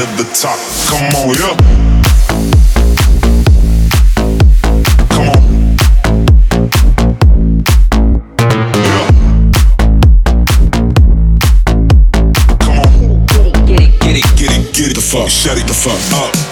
to the top. Come on, yeah. Come on Come on, go get it, get it, get it, get it the fuck, shut it the fuck up.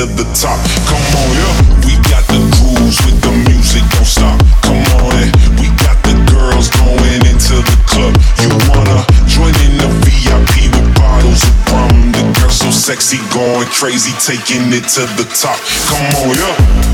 To the top. Come on, yeah. We got the grooves with the music, don't stop. Come on in. We got the girls going into the club. You wanna join in the VIP with bottles of rum? The girls so sexy, going crazy, taking it to the top. Come on, yeah.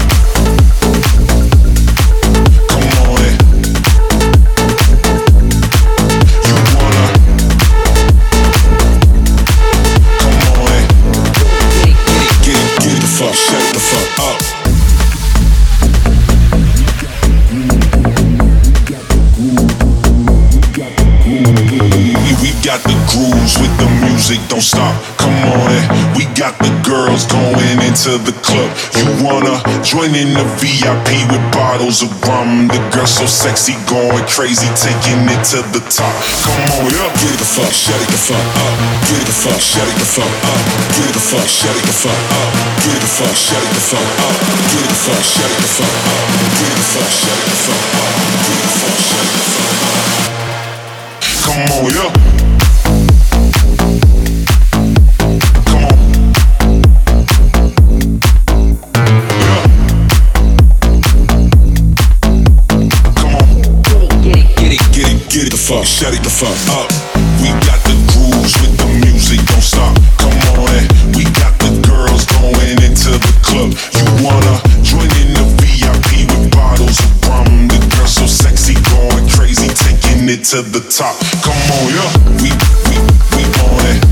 Girls going into the club. You wanna join in the VIP with bottles of rum? The girls so sexy, going crazy, taking it to the top. Come on, yeah. Get it the fuck, shut it the fuck up. Get it the fuck, shut it the fuck up. Get it the fuck, shut it the fuck up. Get it the fuck, shut it the fuck up. Get it the fuck, shut it the fuck up. Get it the fuck, shut it the fuck up. Get it the fuck, shut it the fuck up. Come on, yeah. Fuck, shut it the fuck up. We got the grooves with the music, don't stop. Come on in. We got the girls going into the club. You wanna join in the VIP with bottles of rum? The girls so sexy, going crazy, taking it to the top. Come on, yeah. We we we on it.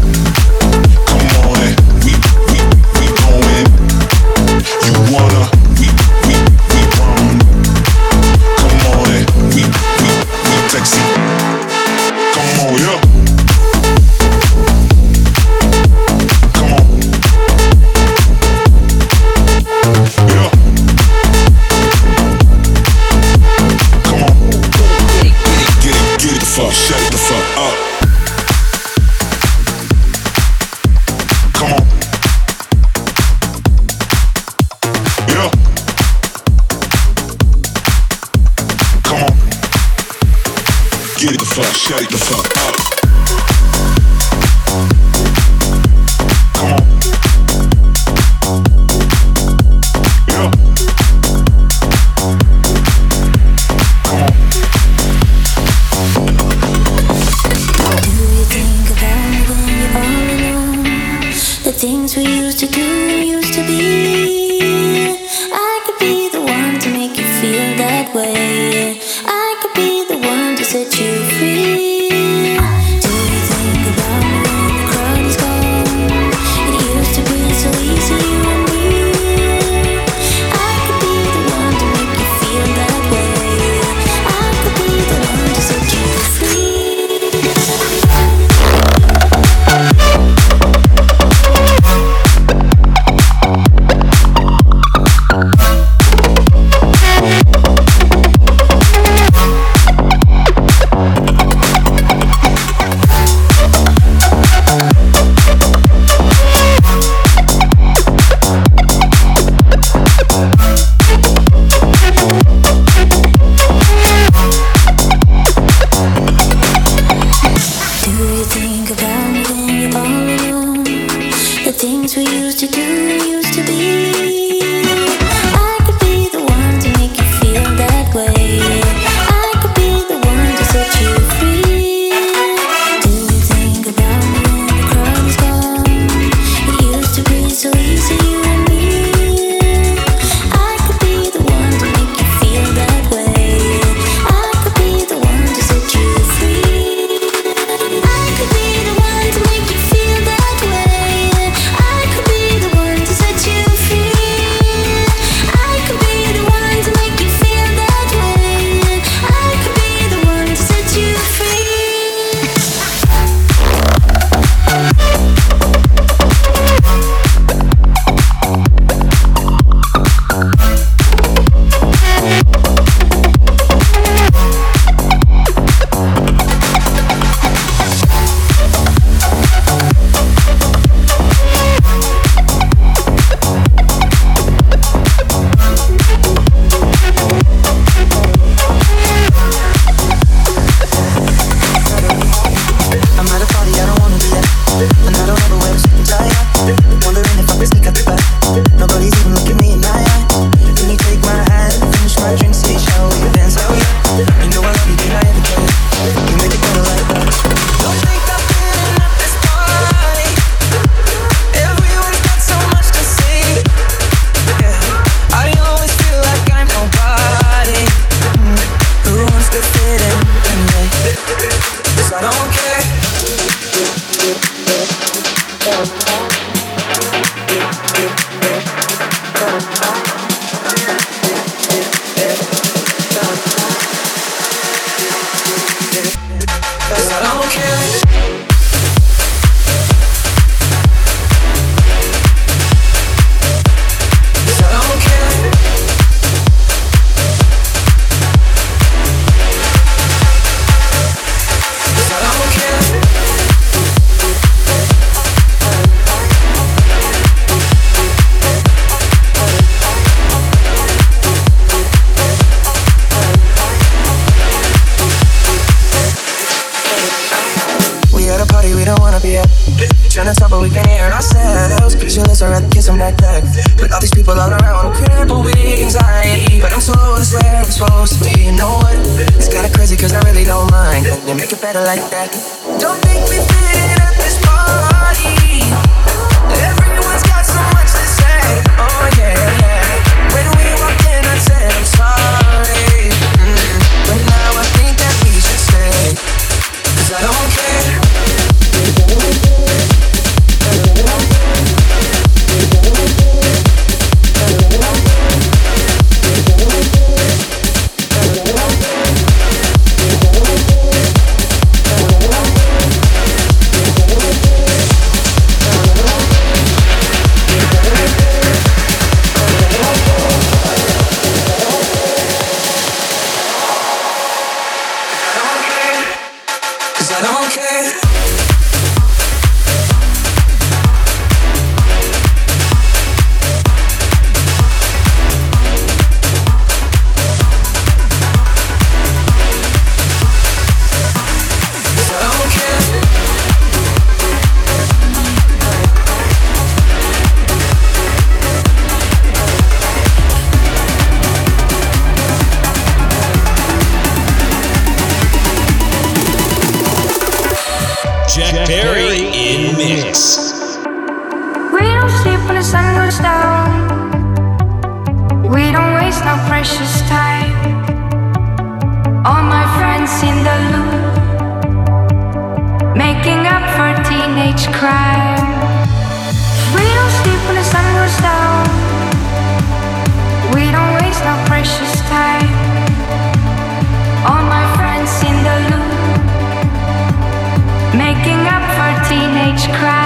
Get it the fuck, shut it the fuck up. happier. Trying to talk, but we can't hear ourselves. Pictureless, I'd rather kiss right back. But all these people all around, I'm crippled with anxiety. But I'm so it's where I'm supposed to be. You know what? It's kinda crazy, cause I really don't mind. Can you make it better like that? Don't make me fit at this point. Teenage crime.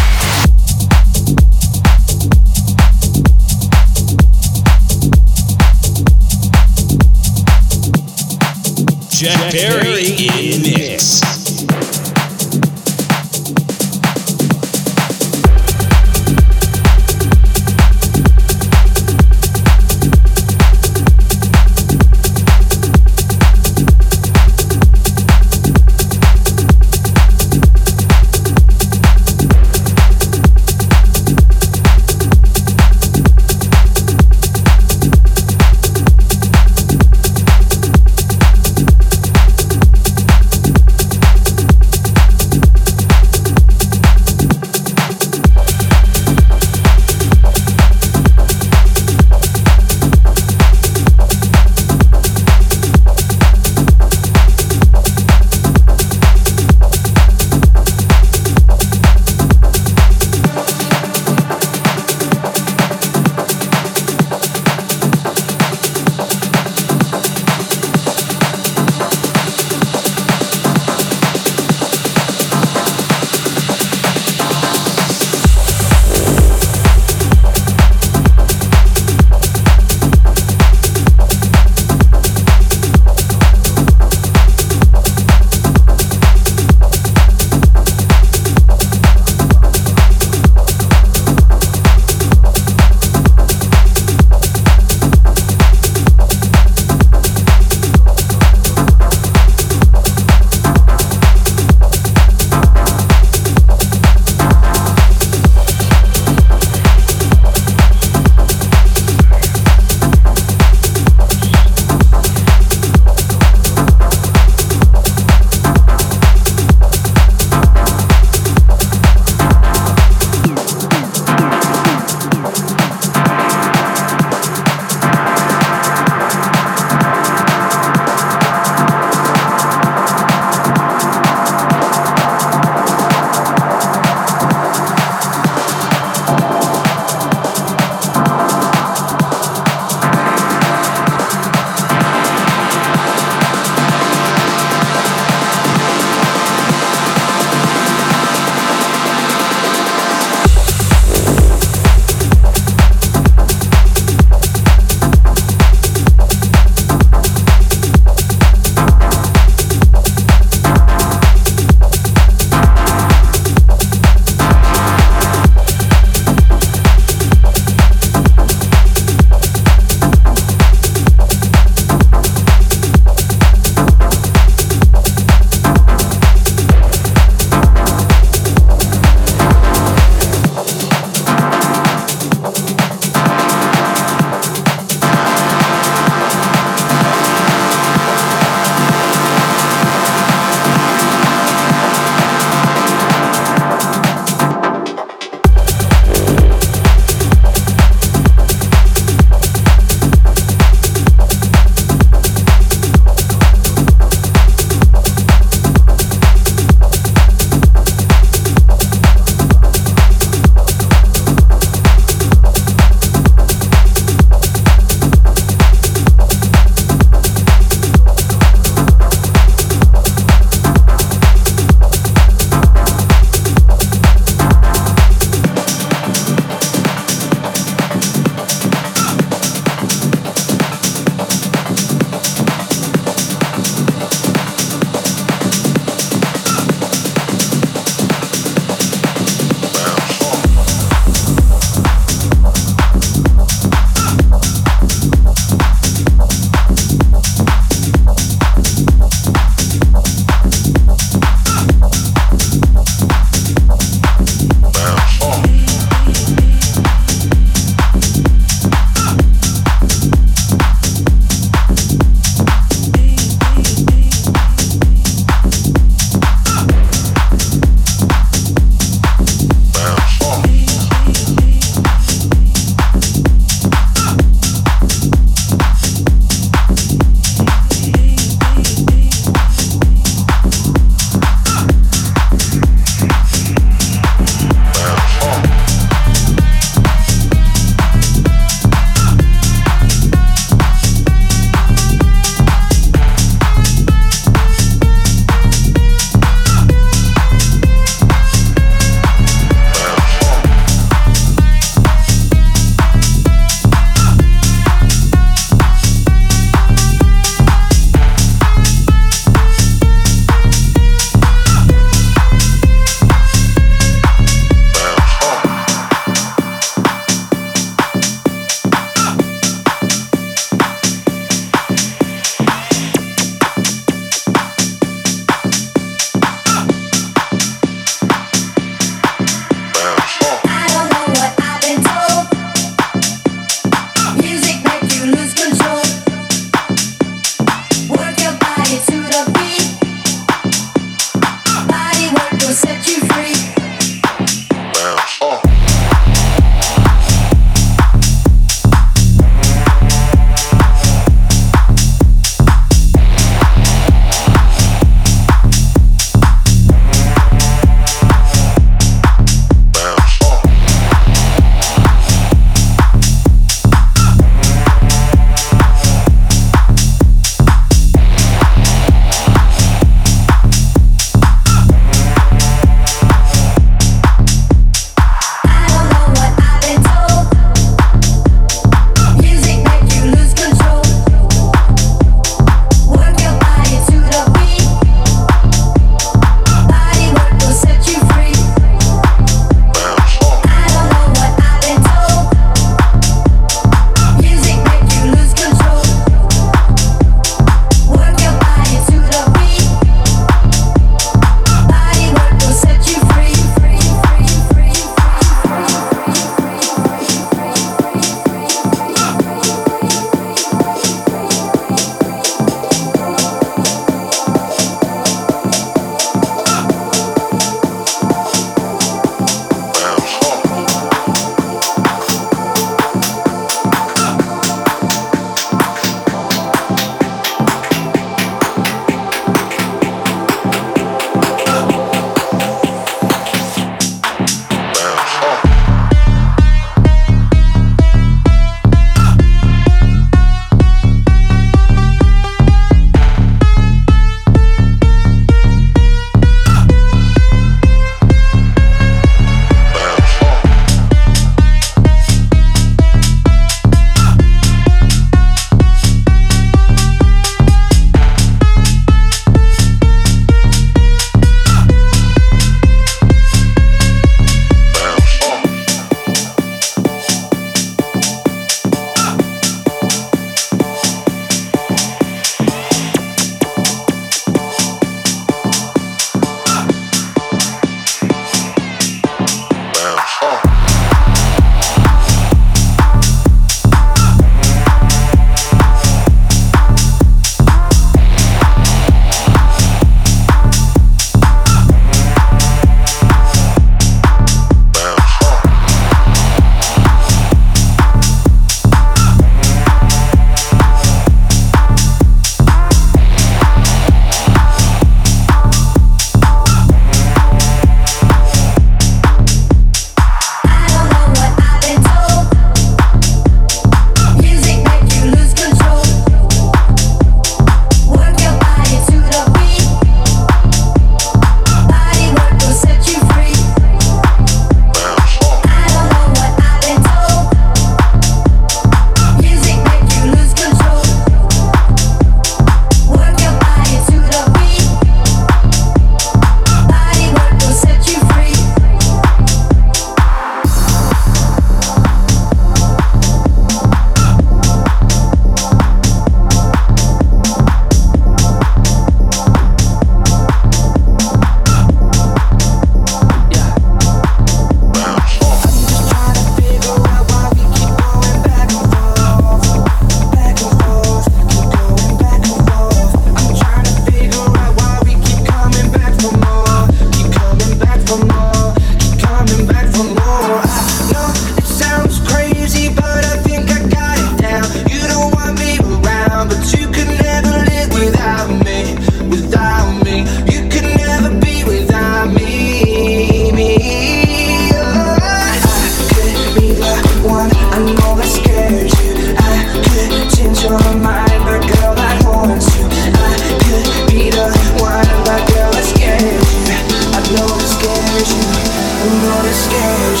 scared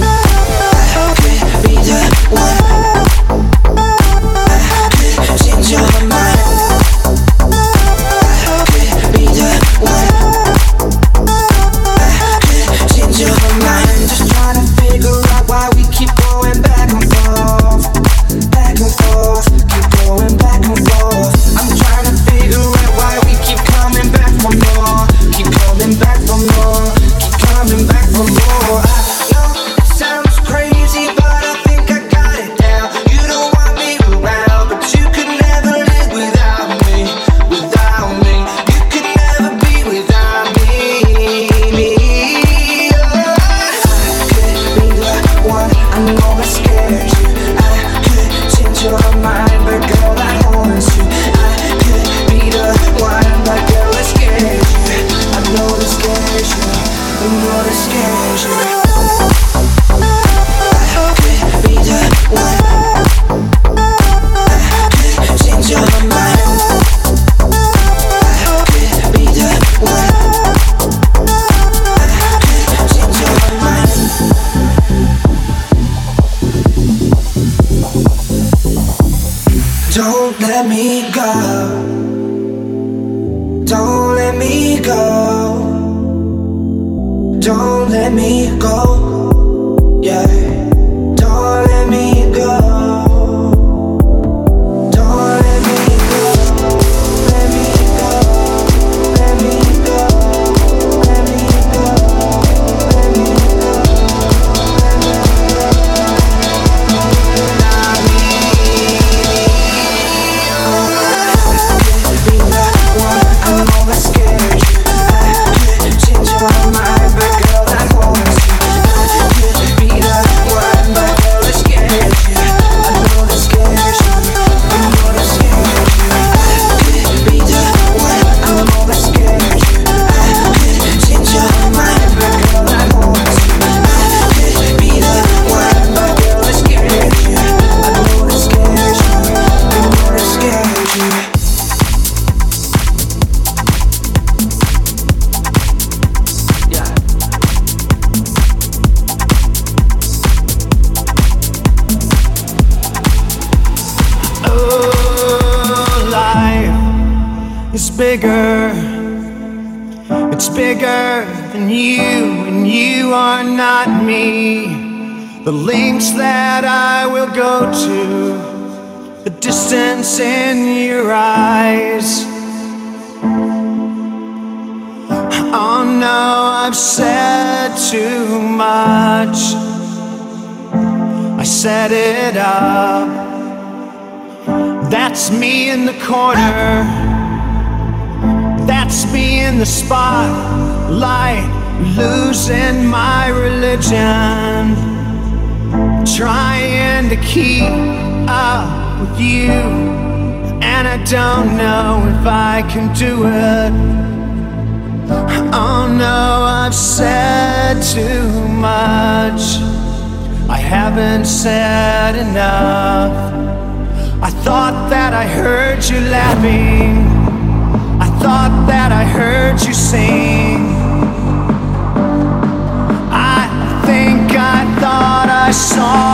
you. corner. That's me in the spotlight, losing my religion. Trying to keep up with you, and I don't know if I can do it. Oh no, I've said too much. I haven't said enough. I thought that I heard you laughing. I thought that I heard you sing. I think I thought I saw.